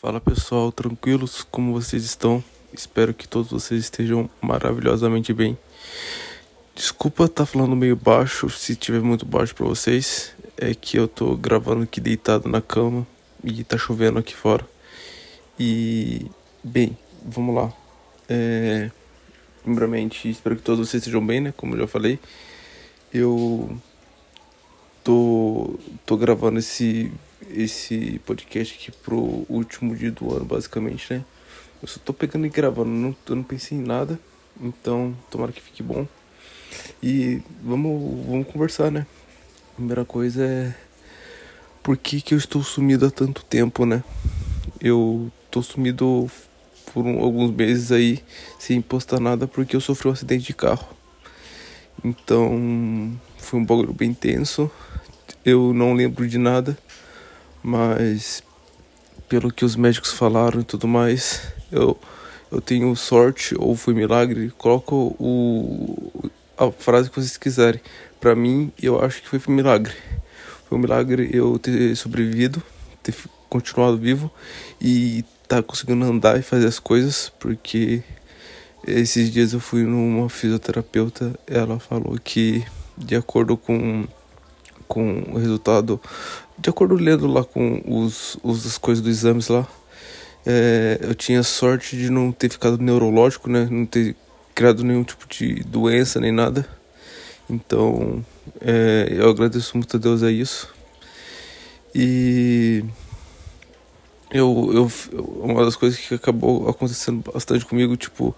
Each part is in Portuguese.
Fala pessoal, tranquilos? Como vocês estão? Espero que todos vocês estejam maravilhosamente bem. Desculpa estar tá falando meio baixo, se tiver muito baixo para vocês. É que eu tô gravando aqui deitado na cama e tá chovendo aqui fora. E bem, vamos lá. É, primeiramente, espero que todos vocês estejam bem, né? Como eu já falei. Eu tô, tô gravando esse, esse podcast aqui pro último dia do ano, basicamente, né? Eu só tô pegando e gravando, não, eu não pensei em nada. Então, tomara que fique bom. E vamos, vamos conversar, né? Primeira coisa é por que, que eu estou sumido há tanto tempo, né? Eu tô sumido por um, alguns meses aí sem postar nada porque eu sofri um acidente de carro. Então foi um bagulho bem tenso. Eu não lembro de nada, mas pelo que os médicos falaram e tudo mais, eu, eu tenho sorte ou foi milagre. Coloca o, a frase que vocês quiserem. Para mim, eu acho que foi um milagre. Foi um milagre eu ter sobrevivido, ter continuado vivo e tá conseguindo andar e fazer as coisas, porque esses dias eu fui numa fisioterapeuta, ela falou que de acordo com com o resultado, de acordo lendo lá com os, os as coisas dos exames lá, é, eu tinha sorte de não ter ficado neurológico, né? Não ter criado nenhum tipo de doença nem nada. Então, é, eu agradeço muito a Deus a isso. E eu, eu, uma das coisas que acabou acontecendo bastante comigo, tipo,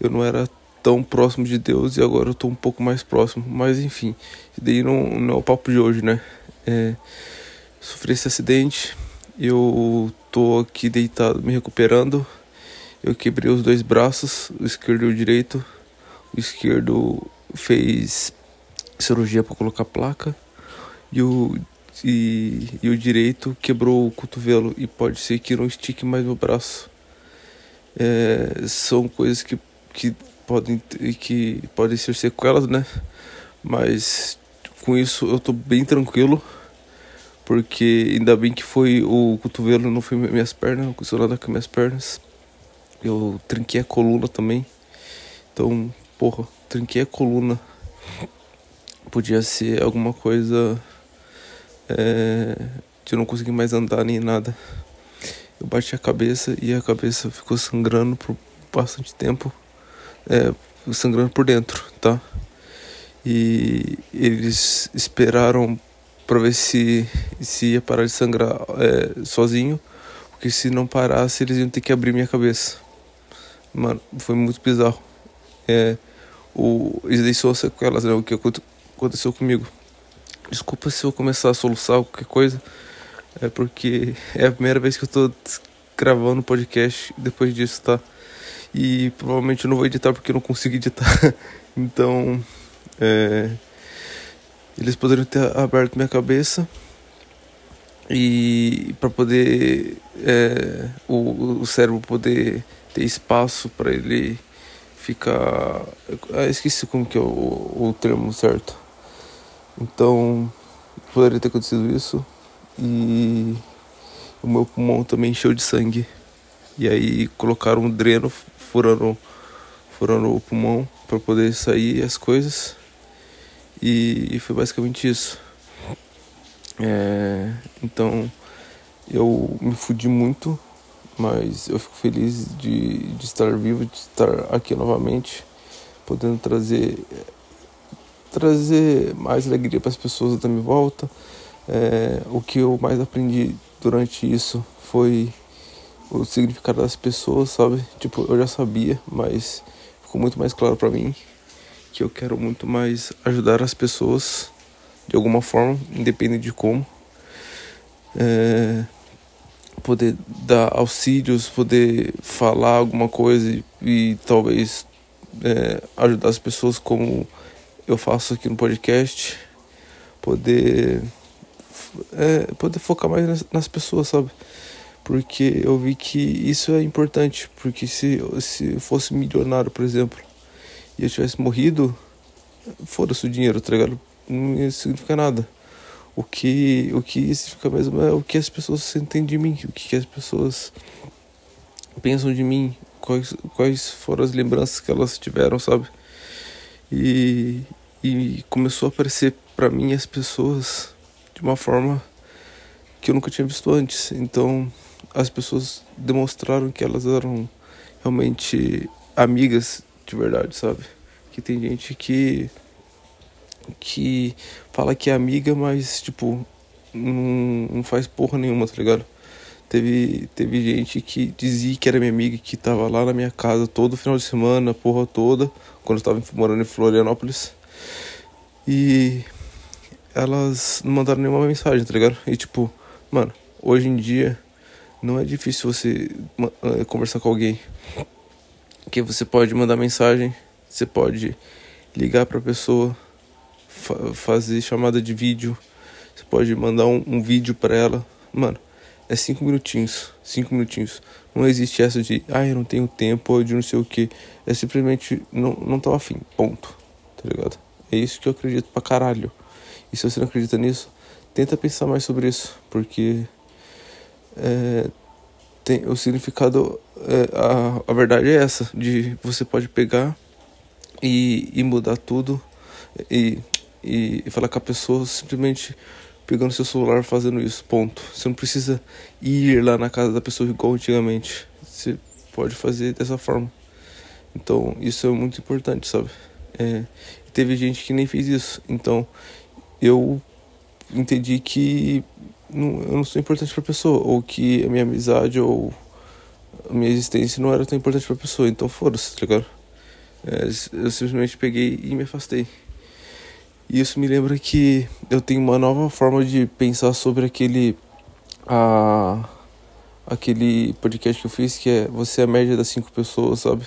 eu não era tão próximo de Deus e agora eu tô um pouco mais próximo. Mas enfim, daí não, não é o papo de hoje, né? É, sofri esse acidente, eu tô aqui deitado me recuperando. Eu quebrei os dois braços, o esquerdo e o direito. O esquerdo fez cirurgia para colocar placa e o, e, e o direito quebrou o cotovelo e pode ser que não estique mais o braço. É, são coisas que, que podem que podem ser sequelas, né? Mas com isso eu tô bem tranquilo, porque ainda bem que foi o cotovelo, não foi minhas pernas, não aconteceu nada com minhas pernas. Eu trinquei a coluna também. Então, porra, trinquei a coluna. Podia ser alguma coisa é, de eu não conseguir mais andar nem nada. Eu bati a cabeça e a cabeça ficou sangrando por bastante tempo é, sangrando por dentro, tá? E eles esperaram para ver se, se ia parar de sangrar é, sozinho, porque se não parasse eles iam ter que abrir minha cabeça. Mano, foi muito bizarro. É, o, eles deixou sequelas, né? O que aconteceu comigo. Desculpa se eu começar a soluçar qualquer coisa, é porque é a primeira vez que eu tô gravando podcast depois disso, tá? E provavelmente eu não vou editar porque eu não consigo editar. então, é, eles poderiam ter aberto minha cabeça e para poder é, o, o cérebro poder ter espaço para ele ficar. Ah, esqueci como que é o, o termo certo. Então, poderia ter acontecido isso e o meu pulmão também encheu de sangue. E aí colocaram um dreno furando, furando o pulmão para poder sair as coisas. E, e foi basicamente isso. É, então eu me fudi muito, mas eu fico feliz de, de estar vivo, de estar aqui novamente, podendo trazer trazer mais alegria para as pessoas da minha volta. É, o que eu mais aprendi durante isso foi o significado das pessoas, sabe? Tipo, eu já sabia, mas ficou muito mais claro para mim que eu quero muito mais ajudar as pessoas de alguma forma, independente de como. É, poder dar auxílios, poder falar alguma coisa e, e talvez é, ajudar as pessoas como eu faço aqui no podcast. Poder, é, poder focar mais nas, nas pessoas, sabe? Porque eu vi que isso é importante, porque se, se fosse milionário, por exemplo, e eu tivesse morrido, foda-se o dinheiro, tá ligado? Não ia significar nada. O que, o que significa mesmo é o que as pessoas sentem de mim, o que as pessoas pensam de mim, quais, quais foram as lembranças que elas tiveram, sabe? E, e começou a aparecer para mim as pessoas de uma forma que eu nunca tinha visto antes. Então as pessoas demonstraram que elas eram realmente amigas de verdade, sabe? Que tem gente que que fala que é amiga, mas tipo não, não faz porra nenhuma, tá ligado? Teve, teve gente que dizia que era minha amiga, que tava lá na minha casa todo final de semana, porra toda, quando eu tava morando em Florianópolis. E elas não mandaram nenhuma mensagem, tá ligado? E tipo, mano, hoje em dia não é difícil você eh, conversar com alguém. Que você pode mandar mensagem, você pode ligar pra pessoa, fa fazer chamada de vídeo, você pode mandar um, um vídeo pra ela. Mano, é cinco minutinhos, cinco minutinhos. Não existe essa de, ah, eu não tenho tempo, ou de não sei o que. É simplesmente, não, não tô afim, ponto. Tá ligado? É isso que eu acredito pra caralho. E se você não acredita nisso, tenta pensar mais sobre isso, porque é, tem, o significado, é, a, a verdade é essa, de você pode pegar e, e mudar tudo e, e, falar com a pessoa simplesmente pegando seu celular fazendo isso, ponto. Você não precisa ir lá na casa da pessoa igual antigamente. Você pode fazer dessa forma. Então, isso é muito importante, sabe? É, teve gente que nem fez isso. Então, eu entendi que não, eu não sou importante para a pessoa, ou que a minha amizade ou a minha existência não era tão importante para a pessoa. Então, foda-se, tá ligado? É, eu simplesmente peguei e me afastei. E isso me lembra que eu tenho uma nova forma de pensar sobre aquele. A, aquele podcast que eu fiz que é Você é a média das cinco pessoas, sabe?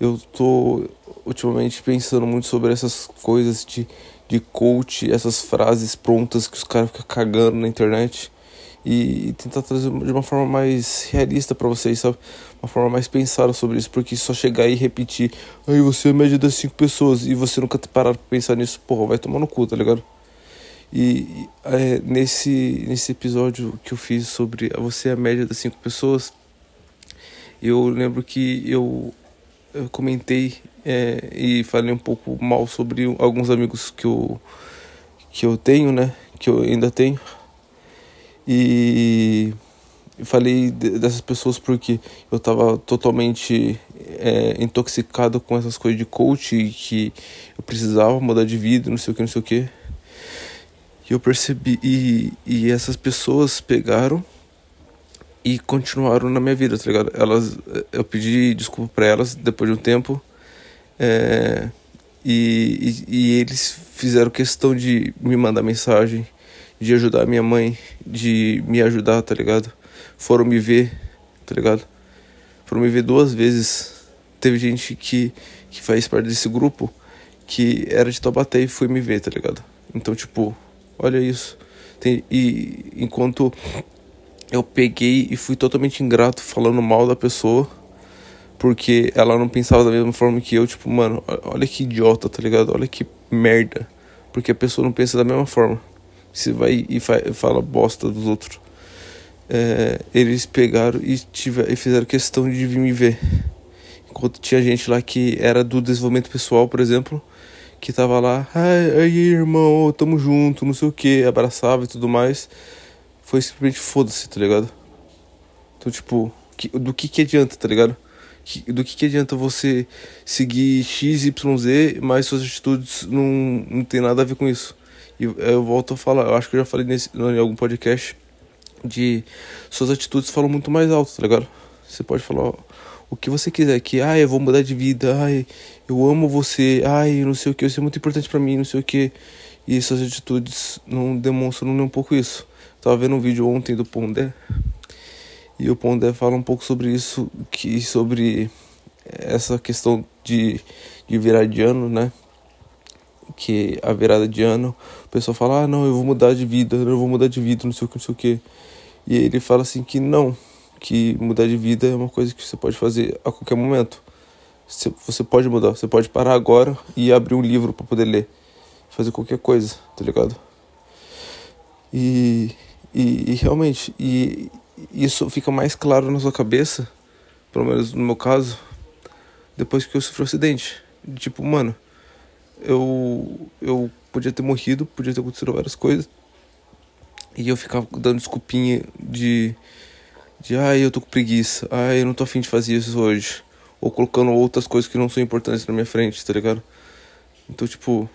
Eu tô ultimamente pensando muito sobre essas coisas de, de coach, essas frases prontas que os caras ficam cagando na internet e tentar trazer de uma forma mais realista para vocês, sabe? Uma forma mais pensada sobre isso, porque só chegar e repetir, aí você é a média das cinco pessoas e você nunca ter parado pra pensar nisso, porra, vai tomar no cu, tá ligado? E é, nesse, nesse episódio que eu fiz sobre você é a média das cinco pessoas, eu lembro que eu, eu comentei é, e falei um pouco mal sobre alguns amigos que eu, que eu tenho, né? Que eu ainda tenho e falei dessas pessoas porque eu estava totalmente é, intoxicado com essas coisas de coach e que eu precisava mudar de vida, não sei o que, não sei o que. E eu percebi, e, e essas pessoas pegaram e continuaram na minha vida, tá ligado? Elas, eu pedi desculpa para elas depois de um tempo, é, e, e, e eles fizeram questão de me mandar mensagem de ajudar minha mãe, de me ajudar, tá ligado? Foram me ver, tá ligado? Foram me ver duas vezes. Teve gente que, que faz parte desse grupo que era de Taubaté e foi me ver, tá ligado? Então, tipo, olha isso. Tem, e enquanto eu peguei e fui totalmente ingrato falando mal da pessoa, porque ela não pensava da mesma forma que eu, tipo, mano, olha que idiota, tá ligado? Olha que merda. Porque a pessoa não pensa da mesma forma você vai e fala bosta dos outros. É, eles pegaram e, tiver, e fizeram questão de vir me ver. Enquanto tinha gente lá que era do desenvolvimento pessoal, por exemplo, que tava lá, ai, aí irmão, tamo junto, não sei o que, abraçava e tudo mais. Foi simplesmente foda-se, tá ligado? Então, tipo, que, do que que adianta, tá ligado? do que, que adianta você seguir XYZ, mas suas atitudes não, não tem nada a ver com isso. E eu volto a falar, eu acho que eu já falei nesse, em algum podcast de suas atitudes falam muito mais alto, tá ligado? Você pode falar o que você quiser, que ai, eu vou mudar de vida, ai, eu amo você, ai, não sei o que, você é muito importante para mim, não sei o que. E suas atitudes não demonstram nem um pouco isso. Tava vendo um vídeo ontem do Pondé. E o Pondé fala um pouco sobre isso, que sobre essa questão de, de virar de ano, né? que a virada de ano, o pessoal fala, ah, não, eu vou mudar de vida, eu vou mudar de vida, não sei o que, não sei o que. E ele fala assim que não, que mudar de vida é uma coisa que você pode fazer a qualquer momento. Você pode mudar, você pode parar agora e abrir um livro para poder ler, fazer qualquer coisa, tá ligado? E, e, e realmente, e isso fica mais claro na sua cabeça, pelo menos no meu caso, depois que eu sofri um acidente. Tipo, mano, eu, eu podia ter morrido, podia ter acontecido várias coisas. E eu ficava dando desculpinha de. De ai, eu tô com preguiça. Ai, eu não tô afim de fazer isso hoje. Ou colocando outras coisas que não são importantes na minha frente, tá ligado? Então, tipo.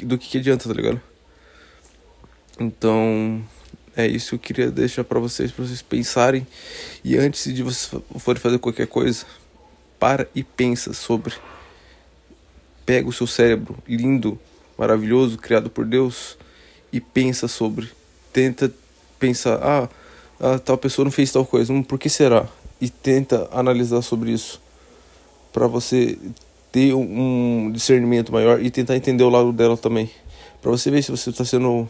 Do que, que adianta, tá ligado? Então. É isso que eu queria deixar para vocês, para vocês pensarem. E antes de vocês forem fazer qualquer coisa, para e pensa sobre. Pega o seu cérebro lindo, maravilhoso, criado por Deus e pensa sobre. Tenta pensar, ah, ah tal pessoa não fez tal coisa, hum, por que será? E tenta analisar sobre isso para você ter um discernimento maior e tentar entender o lado dela também, para você ver se você está sendo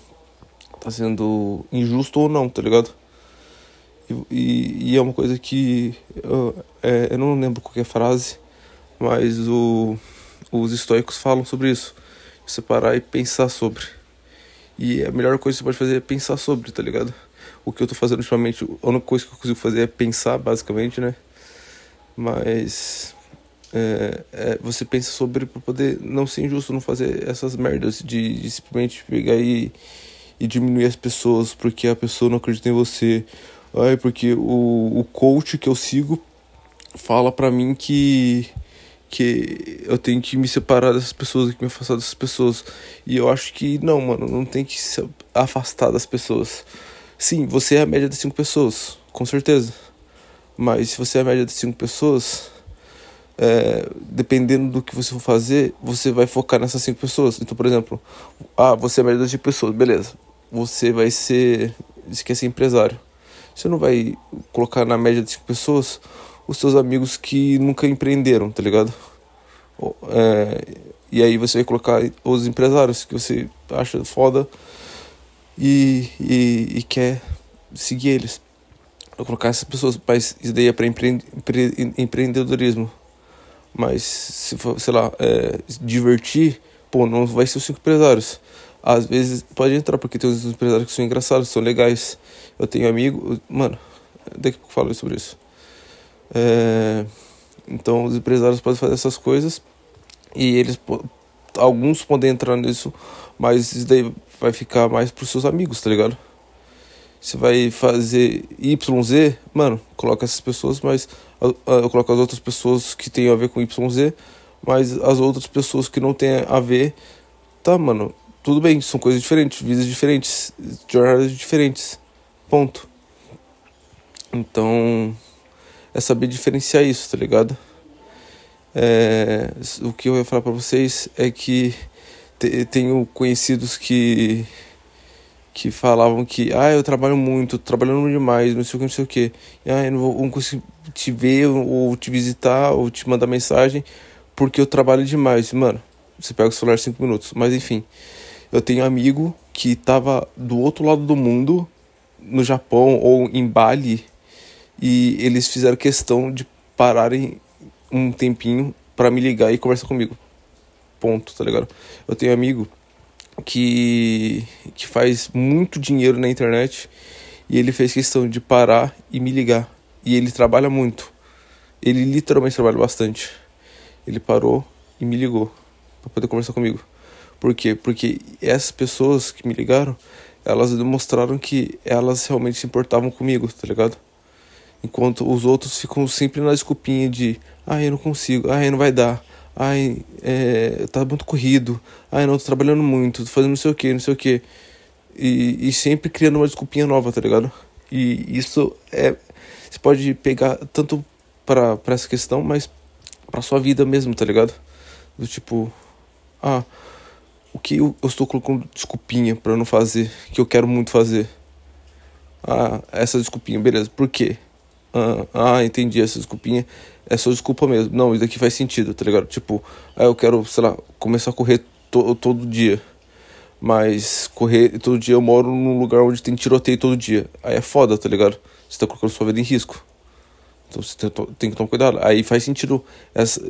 tá sendo injusto ou não, tá ligado? E, e, é uma coisa que eu, é, eu não lembro qualquer frase, mas o, os estoicos falam sobre isso. Você parar e pensar sobre. E a melhor coisa que você pode fazer é pensar sobre, tá ligado? O que eu tô fazendo ultimamente, a única coisa que eu consigo fazer é pensar, basicamente, né? Mas é, é, você pensa sobre para poder não ser injusto, não fazer essas merdas de, de simplesmente pegar e, e diminuir as pessoas porque a pessoa não acredita em você. Ai, porque o, o coach que eu sigo fala pra mim que que eu tenho que me separar dessas pessoas, que me afastar dessas pessoas. E eu acho que não, mano, não tem que se afastar das pessoas. Sim, você é a média de cinco pessoas, com certeza. Mas se você é a média de cinco pessoas, é, dependendo do que você for fazer, você vai focar nessas cinco pessoas. Então, por exemplo, ah, você é a média de cinco pessoas, beleza. Você vai ser. Você quer ser empresário. Você não vai colocar na média de cinco pessoas os seus amigos que nunca empreenderam, tá ligado? É, e aí você vai colocar os empresários que você acha foda e, e, e quer seguir eles. Vou colocar essas pessoas, mas isso daí é para empre, empre, empreendedorismo. Mas se for, sei lá, é, divertir, pô, não vai ser os cinco empresários. Às vezes pode entrar, porque tem uns empresários que são engraçados, são legais. Eu tenho amigo, mano, daqui a pouco eu falo sobre isso. É, então os empresários podem fazer essas coisas e eles alguns podem entrar nisso, mas isso daí vai ficar mais para os seus amigos, tá ligado? Você vai fazer YZ, mano, coloca essas pessoas, mas eu coloco as outras pessoas que tem a ver com YZ, mas as outras pessoas que não tem a ver, tá, mano, tudo bem, são coisas diferentes, vidas diferentes, jornadas diferentes. Ponto. Então, é saber diferenciar isso, tá ligado? É, o que eu ia falar para vocês é que te, tenho conhecidos que que falavam que ah eu trabalho muito, trabalhando demais, não sei o que, não sei o que, ah eu não vou não consigo te ver ou te visitar ou te mandar mensagem porque eu trabalho demais, mano. Você pega o celular cinco minutos, mas enfim, eu tenho um amigo que tava do outro lado do mundo, no Japão ou em Bali e eles fizeram questão de pararem um tempinho para me ligar e conversar comigo. Ponto, tá ligado? Eu tenho um amigo que, que faz muito dinheiro na internet e ele fez questão de parar e me ligar. E ele trabalha muito. Ele literalmente trabalha bastante. Ele parou e me ligou para poder conversar comigo. Por quê? Porque essas pessoas que me ligaram, elas demonstraram que elas realmente se importavam comigo, tá ligado? Enquanto os outros ficam sempre na desculpinha de ai, eu não consigo, ai, não vai dar, ai, é, tá muito corrido, ai, não, tô trabalhando muito, tô fazendo não sei o que, não sei o que. E, e sempre criando uma desculpinha nova, tá ligado? E isso é. Você pode pegar tanto para essa questão, mas pra sua vida mesmo, tá ligado? Do tipo, ah, o que eu, eu estou colocando desculpinha para não fazer, que eu quero muito fazer. Ah, essa desculpinha, beleza, por quê? Ah, ah, entendi, essa desculpinha é só desculpa mesmo. Não, isso aqui faz sentido, tá ligado? Tipo, ah, eu quero, sei lá, começar a correr to todo dia. Mas correr todo dia eu moro num lugar onde tem tiroteio todo dia. Aí é foda, tá ligado? Você tá colocando sua vida em risco. Então você tem, tem que tomar cuidado. Aí faz sentido essa,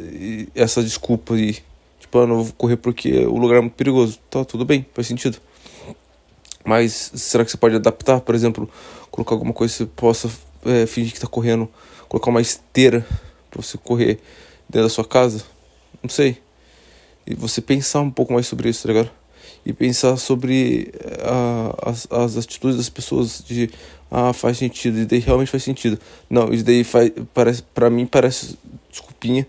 essa desculpa aí. Tipo, ah, não vou correr porque o lugar é muito perigoso. Tá, tudo bem, faz sentido. Mas será que você pode adaptar? Por exemplo, colocar alguma coisa que você possa é, fingir que está correndo, colocar uma esteira para você correr dentro da sua casa? Não sei. E você pensar um pouco mais sobre isso, tá ligado? E pensar sobre uh, as, as atitudes das pessoas de ah, faz sentido, e daí realmente faz sentido. Não, isso daí faz, parece, pra mim parece desculpinha.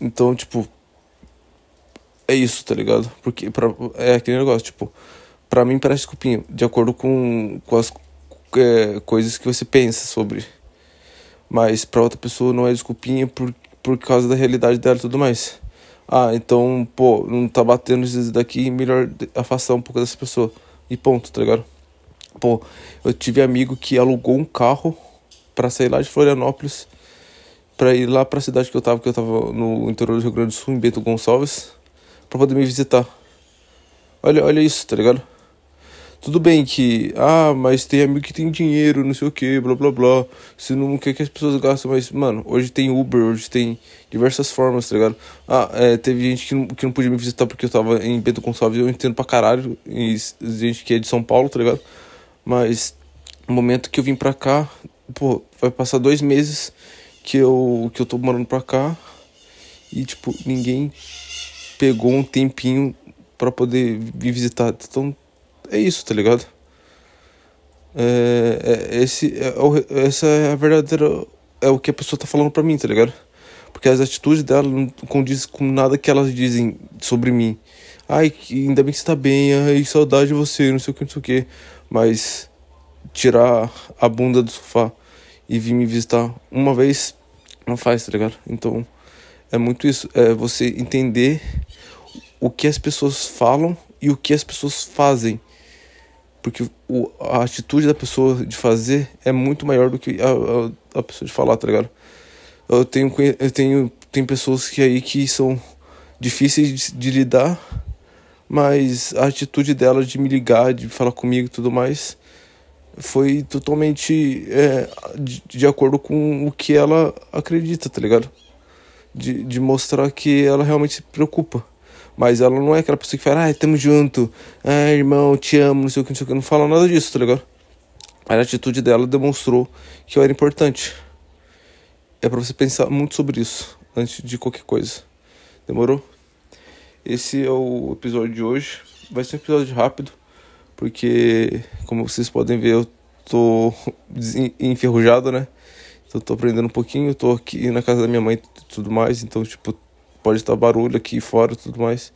Então, tipo, é isso, tá ligado? Porque pra, é aquele negócio, tipo, pra mim parece desculpinha, de acordo com, com as é, coisas que você pensa sobre. Mas pra outra pessoa não é desculpinha por, por causa da realidade dela e tudo mais. Ah, então, pô, não tá batendo isso daqui, melhor afastar um pouco dessa pessoa. E ponto, tá ligado? Pô, eu tive amigo que alugou um carro para sair lá de Florianópolis para ir lá para a cidade que eu tava, que eu tava no interior do Rio Grande do Sul, em Bento Gonçalves, para poder me visitar. Olha, olha isso, tá ligado? Tudo bem que, ah, mas tem amigo que tem dinheiro, não sei o que, blá blá blá. Você não quer que as pessoas gastem, mas, mano, hoje tem Uber, hoje tem diversas formas, tá ligado? Ah, é, teve gente que não, que não podia me visitar porque eu tava em Bento Gonçalves, eu entendo pra caralho. E gente que é de São Paulo, tá ligado? Mas no momento que eu vim pra cá, pô, vai passar dois meses que eu, que eu tô morando pra cá e, tipo, ninguém pegou um tempinho para poder vir visitar. Então, é isso, tá ligado? É, é, esse, é, essa é a verdadeira. É o que a pessoa tá falando pra mim, tá ligado? Porque as atitudes dela não condizem com nada que elas dizem sobre mim. Ai, ainda bem que você tá bem, ai, saudade de você, não sei o que, não sei o que. Mas tirar a bunda do sofá e vir me visitar uma vez não faz, tá ligado? Então é muito isso. É você entender o que as pessoas falam e o que as pessoas fazem. Porque o, a atitude da pessoa de fazer é muito maior do que a, a, a pessoa de falar, tá ligado? Eu tenho, eu tenho tem pessoas que aí que são difíceis de, de lidar mas a atitude dela de me ligar, de falar comigo e tudo mais, foi totalmente é, de, de, acordo com o que ela acredita, tá ligado? De, de mostrar que ela realmente se preocupa. Mas ela não é aquela pessoa que fala, ai, tamo junto, ai, irmão, te amo, não sei o que, não sei o que. Não fala nada disso, tá ligado? A atitude dela demonstrou que eu era importante. É para você pensar muito sobre isso antes de qualquer coisa. Demorou? Esse é o episódio de hoje. Vai ser um episódio rápido, porque, como vocês podem ver, eu tô enferrujado, né? Então, tô aprendendo um pouquinho. tô aqui na casa da minha mãe e tudo mais, então, tipo, pode estar barulho aqui fora e tudo mais.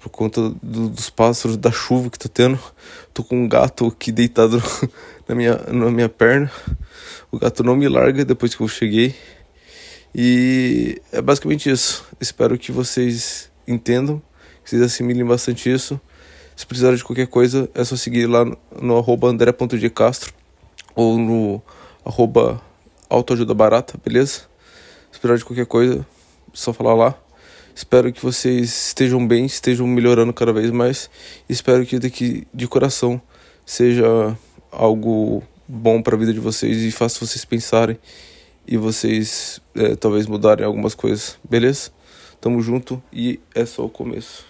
Por conta do, dos pássaros, da chuva que tá tendo. Tô com um gato aqui deitado na minha, na minha perna. O gato não me larga depois que eu cheguei. E é basicamente isso. Espero que vocês entendam, que vocês assimilem bastante isso. Se precisar de qualquer coisa, é só seguir lá no, no arroba ou no arroba autoajuda barata, beleza? Se precisar de qualquer coisa, é só falar lá. Espero que vocês estejam bem, estejam melhorando cada vez mais. Espero que daqui de coração seja algo bom para a vida de vocês e faça vocês pensarem e vocês é, talvez mudarem algumas coisas, beleza? Tamo junto e é só o começo.